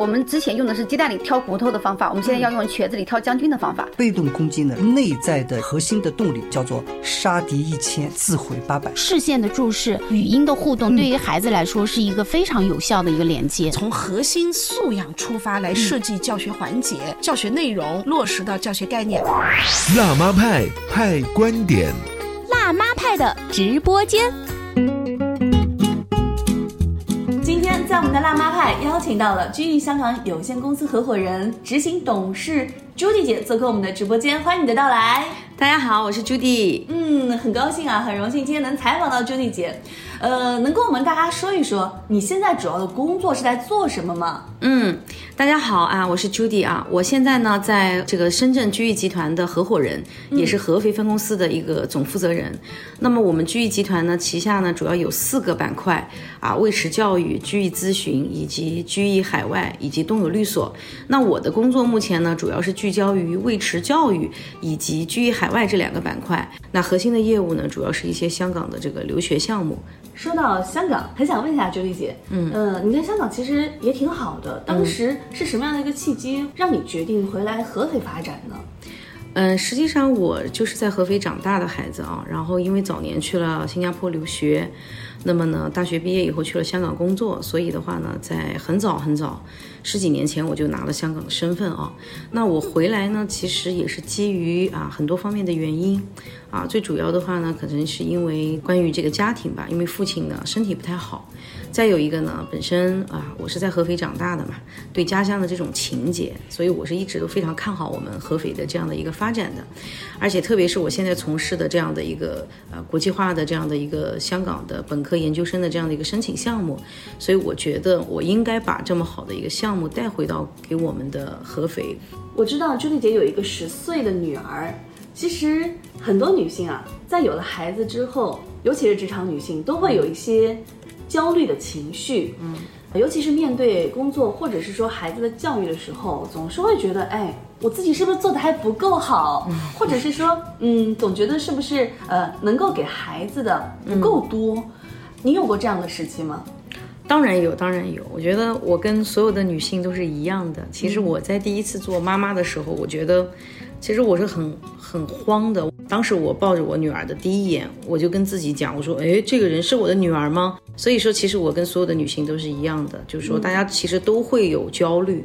我们之前用的是鸡蛋里挑骨头的方法，我们现在要用瘸子里挑将军的方法。被动攻击呢，内在的核心的动力叫做杀敌一千，自毁八百。视线的注视、语音的互动，对于孩子来说是一个非常有效的一个连接。从核心素养出发来设计教学环节、教学内容，落实到教学概念。辣妈派派观点，辣妈派的直播间。我们的辣妈派邀请到了居易香港有限公司合伙人、执行董事朱迪姐做客我们的直播间，欢迎你的到来。大家好，我是朱迪。嗯，很高兴啊，很荣幸今天能采访到朱迪姐。呃，能跟我们大家说一说你现在主要的工作是在做什么吗？嗯，大家好啊，我是 Judy 啊，我现在呢在这个深圳居易集团的合伙人，也是合肥分公司的一个总负责人。那么我们居易集团呢旗下呢主要有四个板块啊，卫驰教育、居易咨询以及居易海外以及东友律所。那我的工作目前呢主要是聚焦于卫驰教育以及居易海外这两个板块。那核心的业务呢主要是一些香港的这个留学项目。说到香港，很想问一下周丽姐，嗯呃，你在香港其实也挺好的，当时是什么样的一个契机让你决定回来合肥发展呢？嗯，实际上我就是在合肥长大的孩子啊，然后因为早年去了新加坡留学，那么呢，大学毕业以后去了香港工作，所以的话呢，在很早很早十几年前我就拿了香港的身份啊。那我回来呢，其实也是基于啊很多方面的原因。啊，最主要的话呢，可能是因为关于这个家庭吧，因为父亲呢身体不太好，再有一个呢，本身啊，我是在合肥长大的嘛，对家乡的这种情结，所以我是一直都非常看好我们合肥的这样的一个发展的，而且特别是我现在从事的这样的一个呃国际化的这样的一个香港的本科研究生的这样的一个申请项目，所以我觉得我应该把这么好的一个项目带回到给我们的合肥。我知道朱丽姐有一个十岁的女儿。其实很多女性啊，在有了孩子之后，尤其是职场女性，都会有一些焦虑的情绪。嗯，尤其是面对工作或者是说孩子的教育的时候，总是会觉得，哎，我自己是不是做的还不够好？或者是说，嗯，总觉得是不是呃，能够给孩子的不够多？你有过这样的时期吗？当然有，当然有。我觉得我跟所有的女性都是一样的。其实我在第一次做妈妈的时候，我觉得。其实我是很很慌的。当时我抱着我女儿的第一眼，我就跟自己讲，我说：“哎，这个人是我的女儿吗？”所以说，其实我跟所有的女性都是一样的，就是说，大家其实都会有焦虑，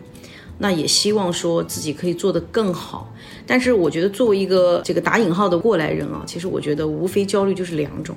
那也希望说自己可以做得更好。但是我觉得，作为一个这个打引号的过来人啊，其实我觉得无非焦虑就是两种，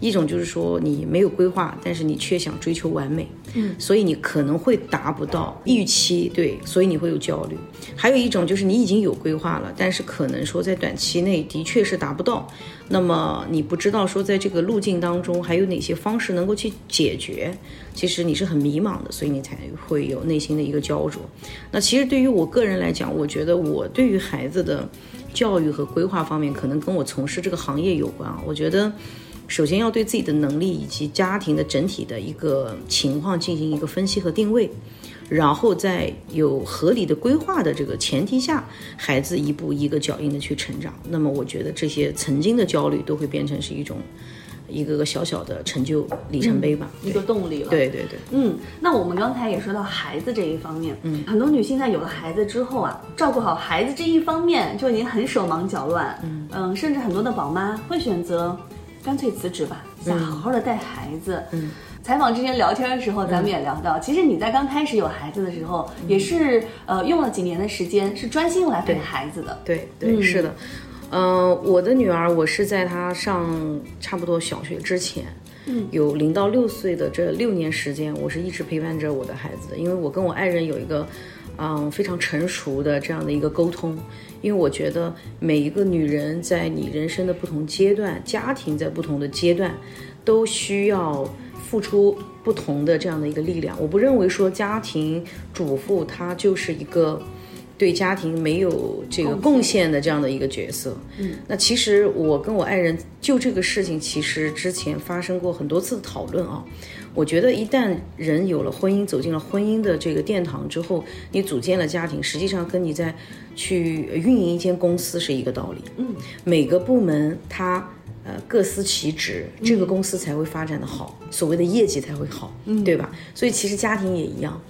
一种就是说你没有规划，但是你却想追求完美，嗯，所以你可能会达不到预期，对，所以你会有焦虑。还有一种就是你已经有规划了，但是可能说在短期内的确是达不到，那么你不知道说在这个路径当中还有哪些方式能够去解决，其实你是很迷茫的，所以你才会有内心的一个焦灼。那其实对于我个人来讲，我觉得我对于孩子。的教育和规划方面，可能跟我从事这个行业有关啊。我觉得，首先要对自己的能力以及家庭的整体的一个情况进行一个分析和定位，然后在有合理的规划的这个前提下，孩子一步一个脚印的去成长。那么，我觉得这些曾经的焦虑都会变成是一种。一个个小小的成就里程碑吧，一个动力了。对对对，嗯，那我们刚才也说到孩子这一方面，嗯，很多女性在有了孩子之后啊，照顾好孩子这一方面就已经很手忙脚乱，嗯。嗯，甚至很多的宝妈会选择干脆辞职吧，想好好的带孩子。嗯，采访之前聊天的时候，咱们也聊到，其实你在刚开始有孩子的时候，也是呃用了几年的时间，是专心用来陪孩子的。对对，是的。嗯，我的女儿，我是在她上差不多小学之前，嗯，有零到六岁的这六年时间，我是一直陪伴着我的孩子的。因为我跟我爱人有一个，嗯，非常成熟的这样的一个沟通。因为我觉得每一个女人在你人生的不同阶段，家庭在不同的阶段，都需要付出不同的这样的一个力量。我不认为说家庭主妇她就是一个。对家庭没有这个贡献的这样的一个角色，嗯，那其实我跟我爱人就这个事情，其实之前发生过很多次的讨论啊。我觉得一旦人有了婚姻，走进了婚姻的这个殿堂之后，你组建了家庭，实际上跟你在去运营一间公司是一个道理，嗯，每个部门它。呃各司其职，这个公司才会发展的好，所谓的业绩才会好，嗯对吧？所以其实家庭也一样。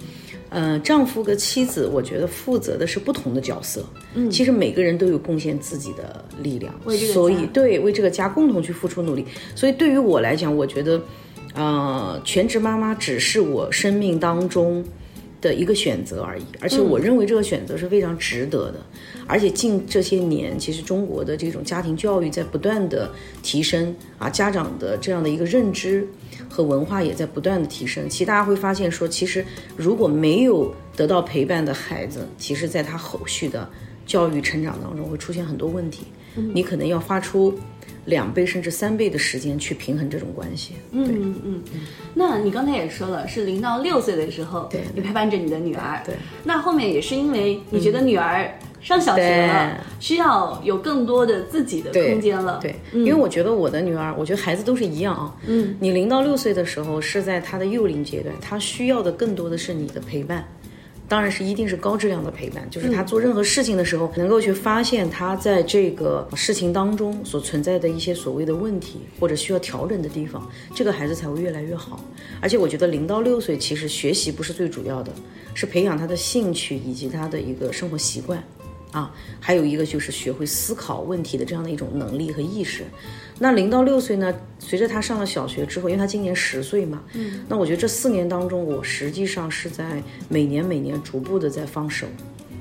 呃，丈夫和妻子，我觉得负责的是不同的角色。嗯，其实每个人都有贡献自己的力量，所以对为这个家共同去付出努力。所以对于我来讲，我觉得，呃，全职妈妈只是我生命当中的一个选择而已，而且我认为这个选择是非常值得的。而且近这些年，其实中国的这种家庭教育在不断的提升啊，家长的这样的一个认知和文化也在不断的提升。其实大家会发现说，其实如果没有得到陪伴的孩子，其实在他后续的教育成长当中会出现很多问题。嗯你可能要花出两倍甚至三倍的时间去平衡这种关系。嗯嗯，那你刚才也说了，是零到六岁的时候，对你陪伴着你的女儿，对。那后面也是因为你觉得女儿上小学了，需要有更多的自己的空间了，对，因为我觉得我的女儿，我觉得孩子都是一样啊。嗯，你零到六岁的时候是在她的幼龄阶段，她需要的更多的是你的陪伴。当然是一定是高质量的陪伴，就是他做任何事情的时候，能够去发现他在这个事情当中所存在的一些所谓的问题或者需要调整的地方，这个孩子才会越来越好。而且我觉得零到六岁其实学习不是最主要的，是培养他的兴趣以及他的一个生活习惯。啊，还有一个就是学会思考问题的这样的一种能力和意识。那零到六岁呢，随着他上了小学之后，因为他今年十岁嘛，嗯，那我觉得这四年当中，我实际上是在每年每年逐步的在放手。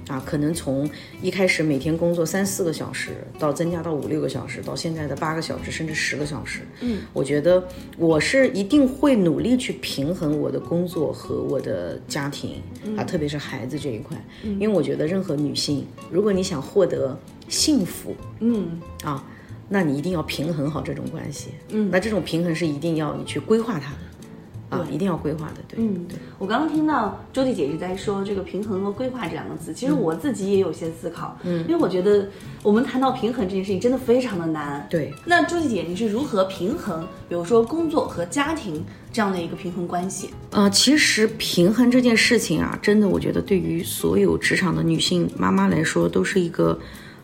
啊，可能从一开始每天工作三四个小时，到增加到五六个小时，到现在的八个小时，甚至十个小时。嗯，我觉得我是一定会努力去平衡我的工作和我的家庭啊，特别是孩子这一块。因为我觉得任何女性，如果你想获得幸福，嗯啊，那你一定要平衡好这种关系。嗯，那这种平衡是一定要你去规划它的。啊，一定要规划的，对，嗯，对。我刚刚听到周丽姐一直在说这个平衡和规划这两个字，其实我自己也有些思考，嗯，因为我觉得我们谈到平衡这件事情真的非常的难。对，那周丽姐你是如何平衡，比如说工作和家庭这样的一个平衡关系？呃，其实平衡这件事情啊，真的我觉得对于所有职场的女性妈妈来说，都是一个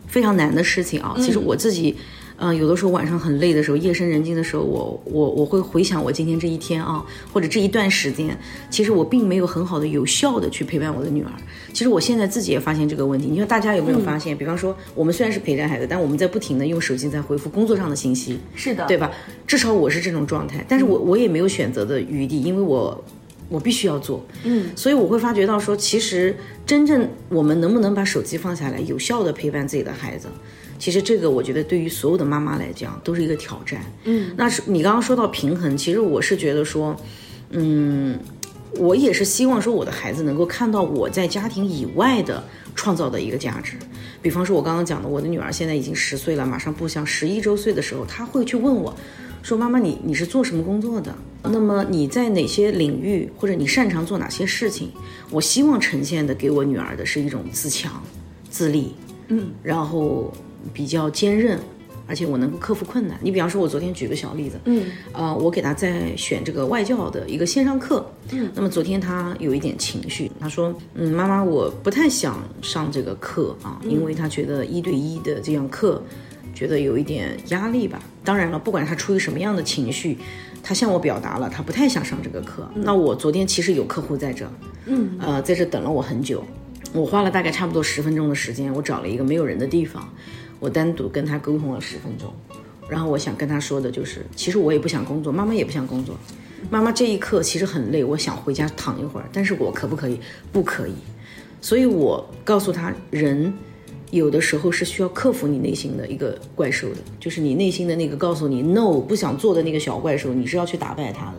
非常难的事情啊。其实我自己。嗯，有的时候晚上很累的时候，夜深人静的时候，我我我会回想我今天这一天啊，或者这一段时间，其实我并没有很好的、有效的去陪伴我的女儿。其实我现在自己也发现这个问题。你说大家有没有发现？比方说，我们虽然是陪着孩子，但我们在不停的用手机在回复工作上的信息，是的，对吧？至少我是这种状态，但是我我也没有选择的余地，因为我我必须要做，嗯，所以我会发觉到说，其实真正我们能不能把手机放下来，有效的陪伴自己的孩子。其实这个我觉得对于所有的妈妈来讲都是一个挑战。嗯，那是你刚刚说到平衡，其实我是觉得说，嗯，我也是希望说我的孩子能够看到我在家庭以外的创造的一个价值。比方说，我刚刚讲的，我的女儿现在已经十岁了，马上步向十一周岁的时候，她会去问我，说妈妈，你你是做什么工作的？那么你在哪些领域，或者你擅长做哪些事情？我希望呈现的给我女儿的是一种自强、自立，嗯，然后。比较坚韧，而且我能够克服困难。你比方说，我昨天举个小例子，嗯，呃，我给他在选这个外教的一个线上课，嗯，那么昨天他有一点情绪，他说，嗯，妈妈，我不太想上这个课啊，因为他觉得一对一的这样课，觉得有一点压力吧。当然了，不管他出于什么样的情绪，他向我表达了他不太想上这个课。那我昨天其实有客户在这，嗯，呃，在这等了我很久，我花了大概差不多十分钟的时间，我找了一个没有人的地方。我单独跟他沟通了十分钟，然后我想跟他说的就是，其实我也不想工作，妈妈也不想工作，妈妈这一刻其实很累，我想回家躺一会儿，但是我可不可以？不可以。所以我告诉他，人有的时候是需要克服你内心的一个怪兽的，就是你内心的那个告诉你 no 不想做的那个小怪兽，你是要去打败他的。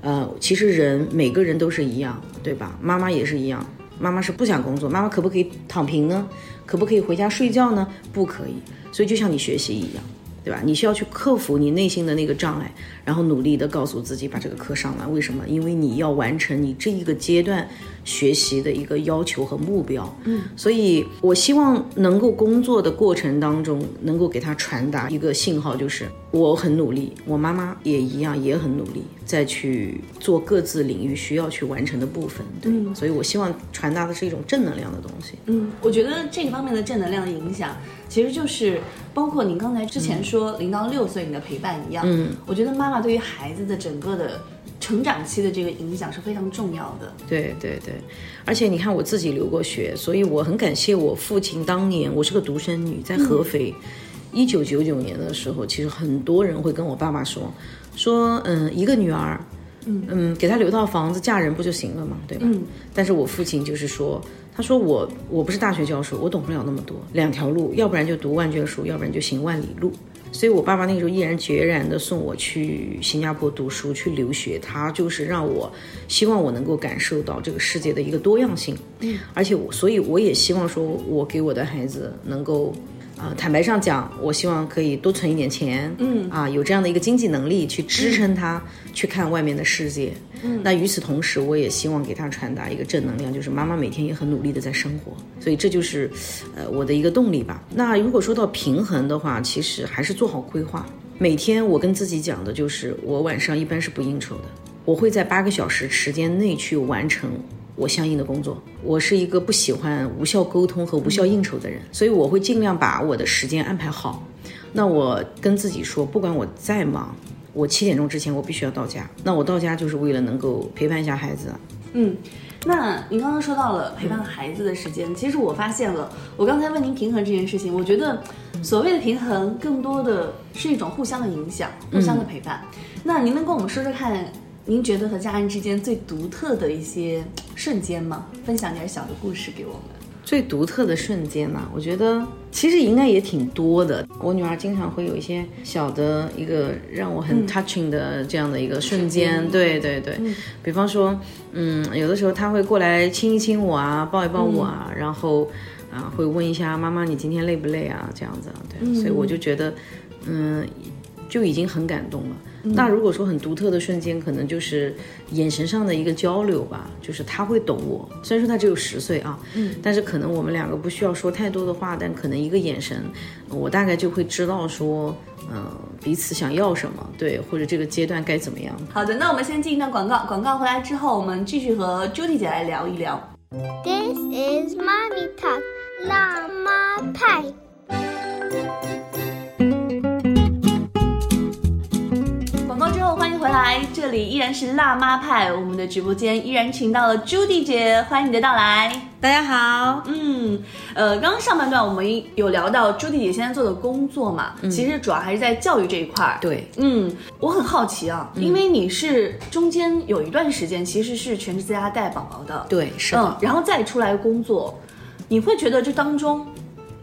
呃，其实人每个人都是一样，对吧？妈妈也是一样。妈妈是不想工作，妈妈可不可以躺平呢？可不可以回家睡觉呢？不可以。所以就像你学习一样，对吧？你需要去克服你内心的那个障碍，然后努力的告诉自己把这个课上完。为什么？因为你要完成你这一个阶段学习的一个要求和目标。嗯，所以我希望能够工作的过程当中，能够给他传达一个信号，就是我很努力，我妈妈也一样也很努力，再去做各自领域需要去完成的部分。对，所以我希望传达的是一种正能量的东西。嗯，我觉得这个方面的正能量的影响，其实就是包括您刚才之前说零到六岁你的陪伴一样。嗯，我觉得妈妈对于孩子的整个的成长期的这个影响是非常重要的。对对对，而且你看我自己留过学，所以我很感谢我父亲当年，我是个独生女，在合肥，一九九九年的时候，其实很多人会跟我爸爸说，说嗯，一个女儿。嗯给她留套房子，嫁人不就行了嘛，对吧？但是我父亲就是说，他说我我不是大学教授，我懂不了那么多，两条路，要不然就读万卷书，要不然就行万里路。所以我爸爸那个时候毅然决然的送我去新加坡读书去留学，他就是让我希望我能够感受到这个世界的一个多样性。嗯，而且我所以我也希望说我给我的孩子能够。啊，坦白上讲，我希望可以多存一点钱，嗯，啊，有这样的一个经济能力去支撑他去看外面的世界。嗯，那与此同时，我也希望给他传达一个正能量，就是妈妈每天也很努力的在生活，所以这就是，呃，我的一个动力吧。那如果说到平衡的话，其实还是做好规划。每天我跟自己讲的就是，我晚上一般是不应酬的，我会在八个小时时间内去完成。我相应的工作，我是一个不喜欢无效沟通和无效应酬的人，所以我会尽量把我的时间安排好。那我跟自己说，不管我再忙，我七点钟之前我必须要到家。那我到家就是为了能够陪伴一下孩子。嗯，那您刚刚说到了陪伴孩子的时间，其实我发现了，我刚才问您平衡这件事情，我觉得所谓的平衡，更多的是一种互相的影响，互相的陪伴。那您能跟我们说说看？您觉得和家人之间最独特的一些瞬间吗？分享点小的故事给我们。最独特的瞬间呢？我觉得其实应该也挺多的。我女儿经常会有一些小的一个让我很 touching 的这样的一个瞬间。对对对，比方说，嗯，有的时候她会过来亲一亲我啊，抱一抱我啊，然后啊会问一下妈妈你今天累不累啊？这样子，对，所以我就觉得，嗯，就已经很感动了。那如果说很独特的瞬间，可能就是眼神上的一个交流吧，就是他会懂我。虽然说他只有十岁啊，嗯，但是可能我们两个不需要说太多的话，但可能一个眼神，我大概就会知道说，嗯，彼此想要什么，对，或者这个阶段该怎么样。好的，那我们先进一段广告，广告回来之后，我们继续和 Judy 姐来聊一聊。This is mommy talk，辣妈派。来，这里依然是辣妈派，我们的直播间依然请到了朱迪姐，欢迎你的到来。大家好，嗯，呃，刚刚上半段我们有聊到朱迪姐现在做的工作嘛，其实主要还是在教育这一块儿。对，嗯，我很好奇啊，因为你是中间有一段时间其实是全职在家带宝宝的，对，是嗯，然后再出来工作，你会觉得这当中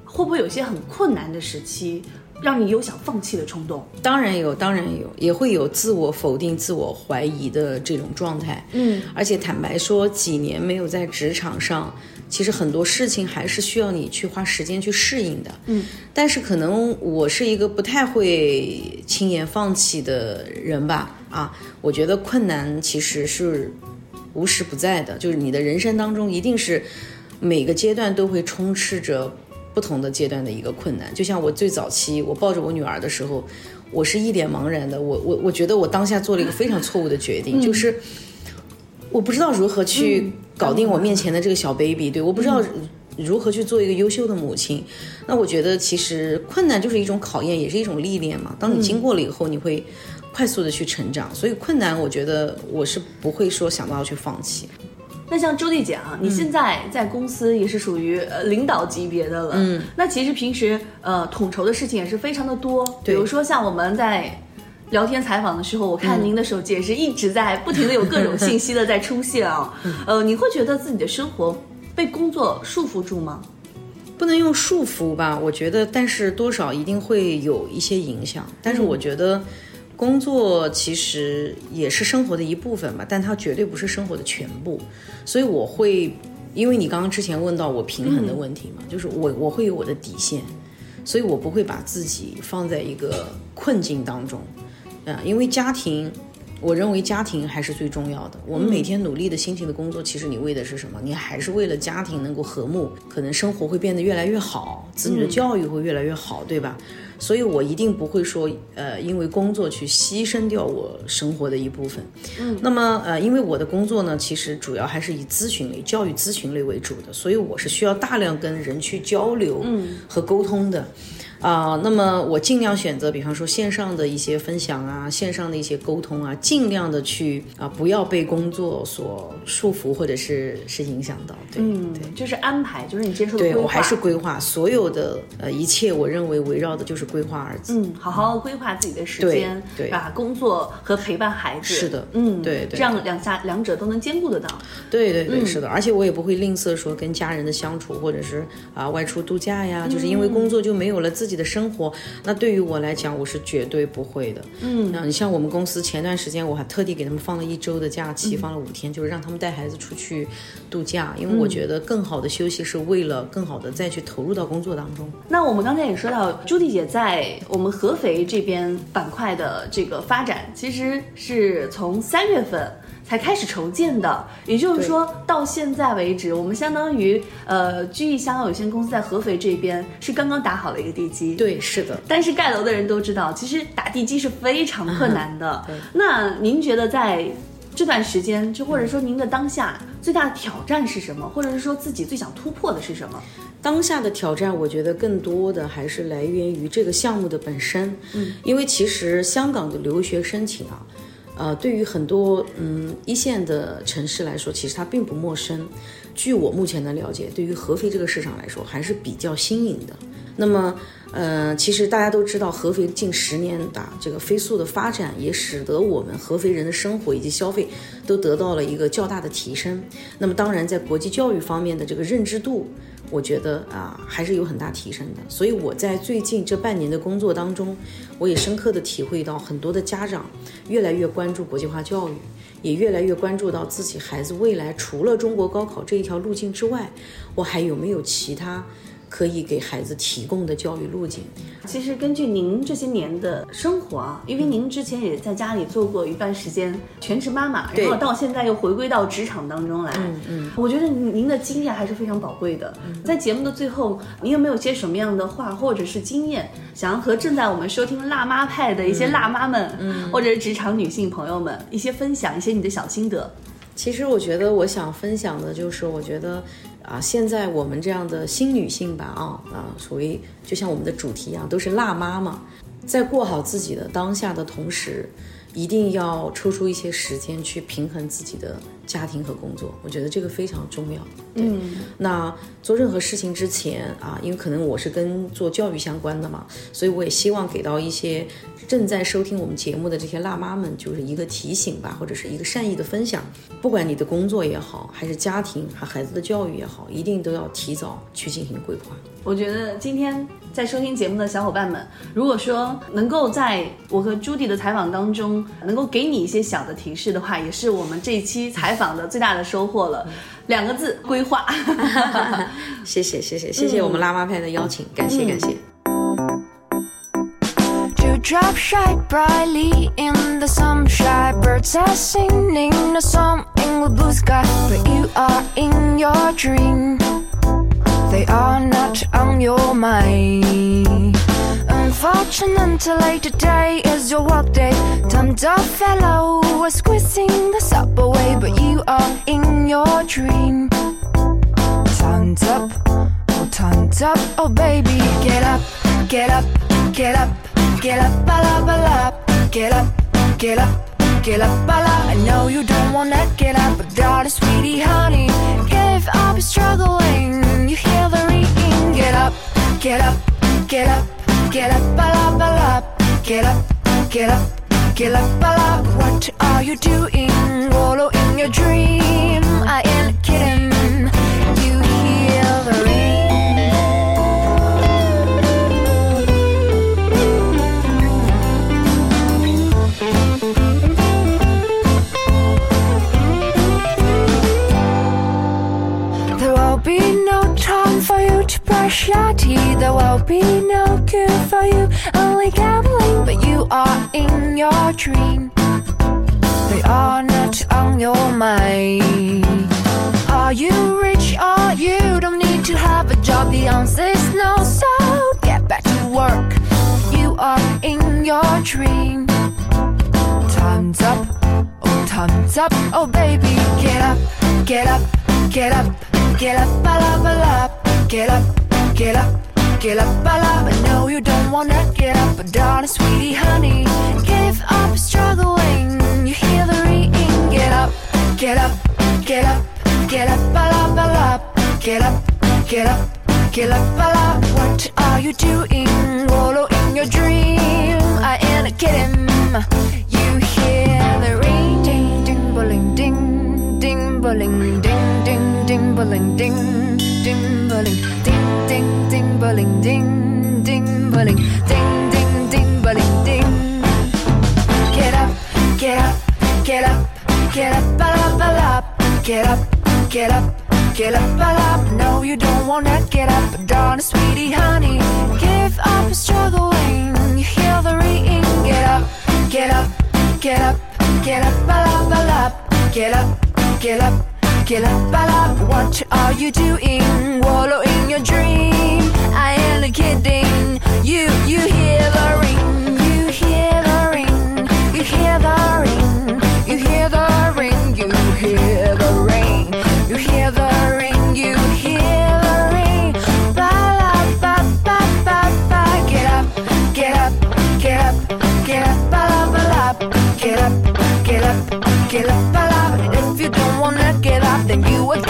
会不会有些很困难的时期？让你有想放弃的冲动，当然有，当然有，也会有自我否定、自我怀疑的这种状态。嗯，而且坦白说，几年没有在职场上，其实很多事情还是需要你去花时间去适应的。嗯，但是可能我是一个不太会轻言放弃的人吧。啊，我觉得困难其实是无时不在的，就是你的人生当中一定是每个阶段都会充斥着。不同的阶段的一个困难，就像我最早期我抱着我女儿的时候，我是一脸茫然的。我我我觉得我当下做了一个非常错误的决定，就是我不知道如何去搞定我面前的这个小 baby，对，我不知道如何去做一个优秀的母亲。那我觉得其实困难就是一种考验，也是一种历练嘛。当你经过了以后，你会快速的去成长。所以困难，我觉得我是不会说想到要去放弃。那像周丽姐啊，你现在在公司也是属于呃领导级别的了。嗯，那其实平时呃统筹的事情也是非常的多。比如说像我们在聊天采访的时候，我看您的手机也是一直在不停的有各种信息的在出现啊。呃，你会觉得自己的生活被工作束缚住吗？不能用束缚吧，我觉得，但是多少一定会有一些影响。但是我觉得。工作其实也是生活的一部分吧，但它绝对不是生活的全部。所以我会，因为你刚刚之前问到我平衡的问题嘛，就是我我会有我的底线，所以我不会把自己放在一个困境当中，啊，因为家庭我认为家庭还是最重要的。我们每天努力的辛勤的工作，其实你为的是什么？你还是为了家庭能够和睦，可能生活会变得越来越好，子女的教育会越来越好，对吧？所以我一定不会说，呃，因为工作去牺牲掉我生活的一部分。嗯，那么呃，因为我的工作呢，其实主要还是以咨询类、教育咨询类为主的，所以我是需要大量跟人去交流和沟通的。啊、那么我尽量选择，比方说线上的一些分享啊，线上的一些沟通啊，尽量的去啊、不要被工作所束缚或者是是影响到。对，嗯，对。就是安排，就是你接受的规划。对我还是规划所有的呃一切，我认为围绕的就是规划二字。嗯，好好规划自己的时间，对对把工作和陪伴孩子。是的嗯，对对这样两下两者都能兼顾得到。对对对，是的，而且我也不会吝啬说跟家人的相处，或者是啊、外出度假呀，就是因为工作就没有了自己的生活。那对于我来讲，我是绝对不会的。嗯，那你像我们公司前段时间，我还特地给他们放了一周的假期，放了五天，就是让他们带孩子出去度假，因为我觉得更好的休息是为了更好的再去投入到工作当中。那我们刚才也说到，朱迪姐在我们合肥这边板块的这个发展，其实是从三月份才开始筹建的，也就是说到现在为止，我们相当于呃居易香港有限公司在合肥这边是刚刚打好了一个地基。。对，是的。但是盖楼的人都知道，其实打地基是非常困难的。那您觉得在这段时间，就或者说您的当下最大的挑战是什么？或者是说自己最想突破的是什么？当下的挑战，我觉得更多的还是来源于这个项目的本身。嗯，因为其实香港的留学申请啊，呃，对于很多嗯一线的城市来说，其实它并不陌生。据我目前的了解，对于合肥这个市场来说，还是比较新颖的。那么，呃，其实大家都知道，合肥近十年的这个飞速的发展，也使得我们合肥人的生活以及消费都得到了一个较大的提升。那么，当然在国际教育方面的这个认知度，我觉得啊还是有很大提升的。所以我在最近这半年的工作当中，我也深刻的体会到，很多的家长越来越关注国际化教育。也越来越关注到自己孩子未来除了中国高考这一条路径之外，我还有没有其他可以给孩子提供的教育路径？其实根据您这些年的生活啊，因为您之前也在家里做过一段时间全职妈妈，然后到现在又回归到职场当中来，嗯嗯，我觉得您您的经验还是非常宝贵的。在节目的最后，您有没有些什么样的话或者是经验，想要和正在我们收听辣妈派的一些辣妈们，嗯，或者是职场女性朋友们一些分享，一些你的小心得？其实我觉得我想分享的就是，我觉得啊，现在我们这样的新女性吧，啊啊，属于就像我们的主题一样，都是辣妈嘛，在过好自己的当下的同时，一定要抽出一些时间去平衡自己的家庭和工作，我觉得这个非常重要。对，那做任何事情之前啊，因为可能我是跟做教育相关的嘛，所以我也希望给到一些正在收听我们节目的这些辣妈们，就是一个提醒吧，或者是一个善意的分享。不管你的工作也好，还是家庭和孩子的教育也好，一定都要提早去进行规划。我觉得今天在收听节目的小伙伴们，如果说能够在我和朱迪的采访当中，能够给你一些小的提示的话，也是我们这一期采访的最大的收获了。两个字：规划。谢谢谢谢谢谢我们辣妈派的邀请，感谢感谢。Dewdrop shine brightly in the sunshine. Birds are singing a song in the blue sky, but you are in your dream. They are not on your mind. Unfortunately, today is your work day. Timed up fellow was squeezing the subway, but you are in your dream. Time's up, oh time's up, oh baby, get up, get up, get up, get up, bala bala, get up, get up, get up, bala. I know you don't wanna get up, but darling, sweetie, honey, give up, struggling. Get up, get up, get up, bala bala, get up, get up. Get up, bala. What are you doing? Wallow in your dream. I ain't kidding. Teeth. There will be no cure for you. Only gambling, but you are in your dream. they are not on your mind. Are you rich or you don't need to have a job? The answer is no, so get back to work. You are in your dream. Time's up, oh, time's up, oh, baby, get up, get up, get up, get up, ba la ba la, get up, get up. Get up, ba la, but no, you don't wanna get up, but darling, sweetie, honey, give up struggling. You hear the ringing, get up, get up, get up, get up, ba la ba la, get up, get up, get up, ba la. What are you doing? Wallow in your dream. I ain't kidding. Bowling, ding, ding, bowling, ding, ding, ding, bowling, ding. Get up, get up, get up, get up, ba la. Get up, get up, get up, la. No, you don't wanna get up, darling, sweetie, honey. Give up struggling. You hear the ringing. Get up, get up, get up, get up, ba la. Get up, get up, get up, ba la. What are you doing? Wallow in your dream. Ain't kidding. You, you hear the ring. You hear the ring. You hear the ring. You hear the ring. You hear the ring. You hear the ring. You hear the ring. Ba la ba ba ba ba. Get up, get up, get up, get up. Ba la ba la. Get up, get up, get up. Ba la. If you don't wanna get up, then you are